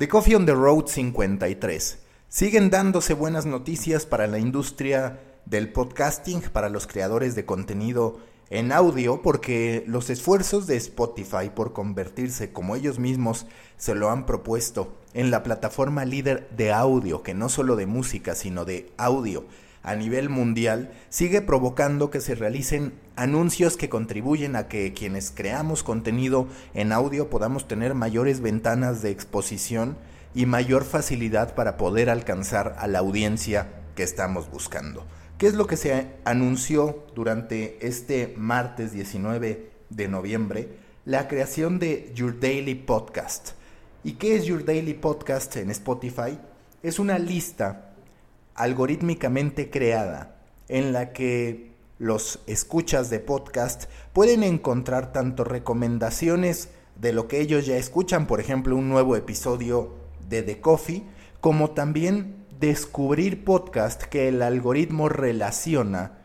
The Coffee on the Road 53. Siguen dándose buenas noticias para la industria del podcasting, para los creadores de contenido en audio, porque los esfuerzos de Spotify por convertirse, como ellos mismos se lo han propuesto, en la plataforma líder de audio, que no solo de música, sino de audio, a nivel mundial sigue provocando que se realicen anuncios que contribuyen a que quienes creamos contenido en audio podamos tener mayores ventanas de exposición y mayor facilidad para poder alcanzar a la audiencia que estamos buscando. ¿Qué es lo que se anunció durante este martes 19 de noviembre? La creación de Your Daily Podcast. ¿Y qué es Your Daily Podcast en Spotify? Es una lista algorítmicamente creada en la que los escuchas de podcast pueden encontrar tanto recomendaciones de lo que ellos ya escuchan, por ejemplo, un nuevo episodio de The Coffee, como también descubrir podcast que el algoritmo relaciona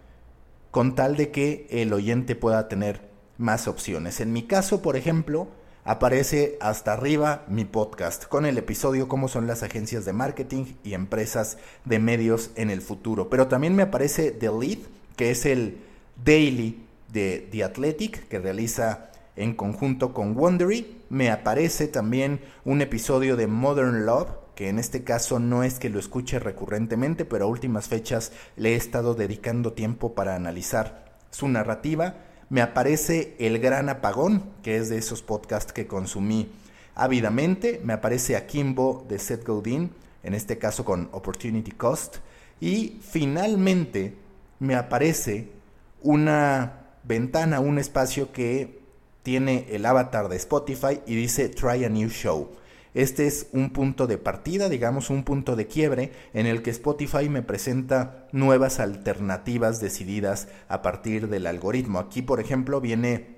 con tal de que el oyente pueda tener más opciones. En mi caso, por ejemplo, aparece hasta arriba mi podcast con el episodio cómo son las agencias de marketing y empresas de medios en el futuro. Pero también me aparece The Lead, que es el daily de The Athletic que realiza en conjunto con Wondery. Me aparece también un episodio de Modern Love, que en este caso no es que lo escuche recurrentemente, pero a últimas fechas le he estado dedicando tiempo para analizar su narrativa me aparece El Gran Apagón, que es de esos podcasts que consumí ávidamente, me aparece Akimbo de Seth Godin, en este caso con Opportunity Cost, y finalmente me aparece una ventana, un espacio que tiene el avatar de Spotify y dice Try a New Show. Este es un punto de partida, digamos un punto de quiebre en el que Spotify me presenta nuevas alternativas decididas a partir del algoritmo. Aquí, por ejemplo, viene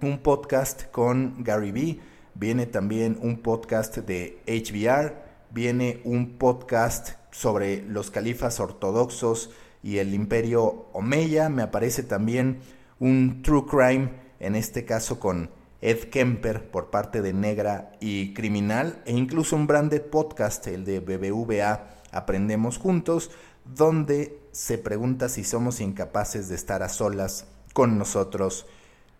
un podcast con Gary Vee, viene también un podcast de HBR, viene un podcast sobre los califas ortodoxos y el imperio Omeya, me aparece también un true crime, en este caso con Ed Kemper por parte de Negra y Criminal e incluso un branded podcast, el de BBVA Aprendemos Juntos, donde se pregunta si somos incapaces de estar a solas con nosotros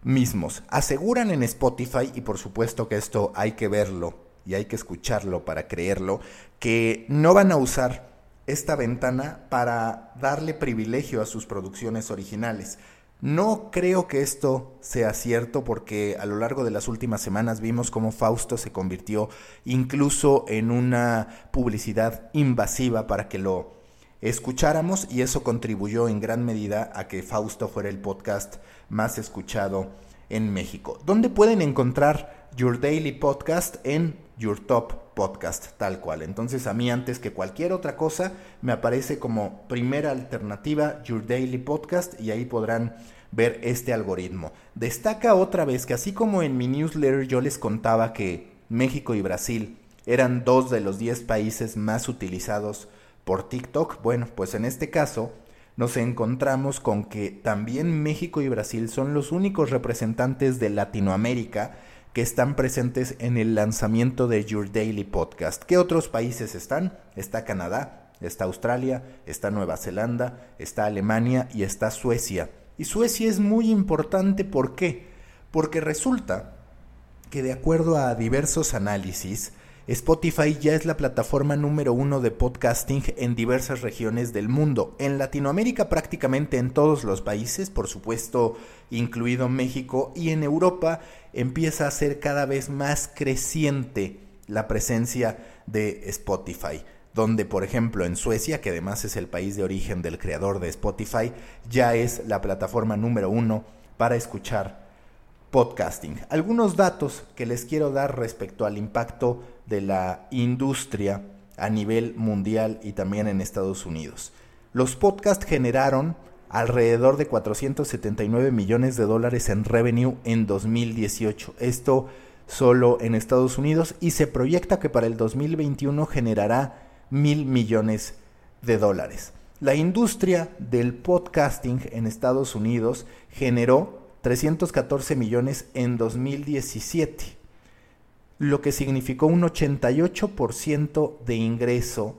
mismos. Aseguran en Spotify, y por supuesto que esto hay que verlo y hay que escucharlo para creerlo, que no van a usar esta ventana para darle privilegio a sus producciones originales. No creo que esto sea cierto porque a lo largo de las últimas semanas vimos cómo Fausto se convirtió incluso en una publicidad invasiva para que lo escucháramos y eso contribuyó en gran medida a que Fausto fuera el podcast más escuchado en México. ¿Dónde pueden encontrar Your Daily Podcast? En Your Top Podcast, tal cual. Entonces a mí antes que cualquier otra cosa me aparece como primera alternativa Your Daily Podcast y ahí podrán ver este algoritmo. Destaca otra vez que así como en mi newsletter yo les contaba que México y Brasil eran dos de los 10 países más utilizados por TikTok, bueno, pues en este caso nos encontramos con que también México y Brasil son los únicos representantes de Latinoamérica que están presentes en el lanzamiento de Your Daily Podcast. ¿Qué otros países están? Está Canadá, está Australia, está Nueva Zelanda, está Alemania y está Suecia. Y Suecia es muy importante, ¿por qué? Porque resulta que de acuerdo a diversos análisis, Spotify ya es la plataforma número uno de podcasting en diversas regiones del mundo. En Latinoamérica prácticamente en todos los países, por supuesto incluido México, y en Europa empieza a ser cada vez más creciente la presencia de Spotify donde por ejemplo en Suecia, que además es el país de origen del creador de Spotify, ya es la plataforma número uno para escuchar podcasting. Algunos datos que les quiero dar respecto al impacto de la industria a nivel mundial y también en Estados Unidos. Los podcasts generaron alrededor de 479 millones de dólares en revenue en 2018. Esto solo en Estados Unidos y se proyecta que para el 2021 generará mil millones de dólares. La industria del podcasting en Estados Unidos generó 314 millones en 2017. lo que significó un 88% de ingreso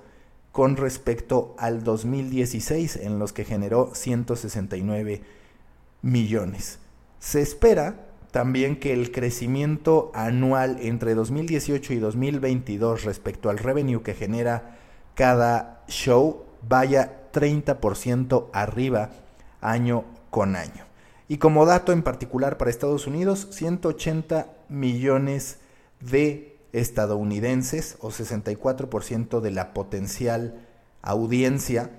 con respecto al 2016, en los que generó 169 millones. Se espera también que el crecimiento anual entre 2018 y 2022 respecto al revenue que genera cada show vaya 30% arriba año con año. Y como dato en particular para Estados Unidos, 180 millones de estadounidenses o 64% de la potencial audiencia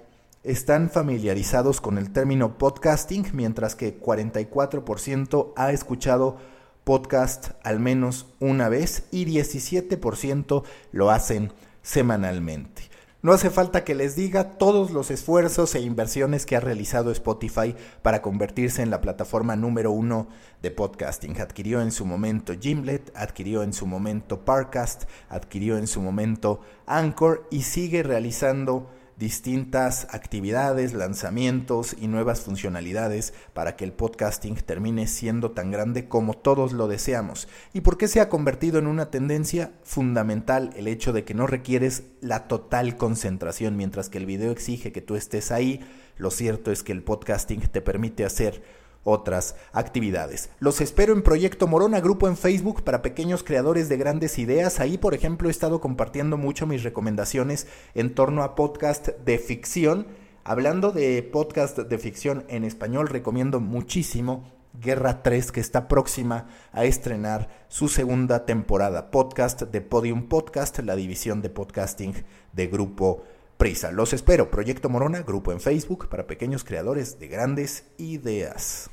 están familiarizados con el término podcasting, mientras que 44% ha escuchado podcast al menos una vez y 17% lo hacen semanalmente. No hace falta que les diga todos los esfuerzos e inversiones que ha realizado Spotify para convertirse en la plataforma número uno de podcasting. Adquirió en su momento Gimlet, adquirió en su momento Parcast, adquirió en su momento Anchor y sigue realizando distintas actividades, lanzamientos y nuevas funcionalidades para que el podcasting termine siendo tan grande como todos lo deseamos. ¿Y por qué se ha convertido en una tendencia fundamental el hecho de que no requieres la total concentración mientras que el video exige que tú estés ahí? Lo cierto es que el podcasting te permite hacer otras actividades. Los espero en Proyecto Morona, grupo en Facebook para pequeños creadores de grandes ideas. Ahí, por ejemplo, he estado compartiendo mucho mis recomendaciones en torno a podcast de ficción. Hablando de podcast de ficción en español, recomiendo muchísimo Guerra 3, que está próxima a estrenar su segunda temporada. Podcast de Podium Podcast, la división de podcasting de Grupo Prisa. Los espero. Proyecto Morona, grupo en Facebook para pequeños creadores de grandes ideas.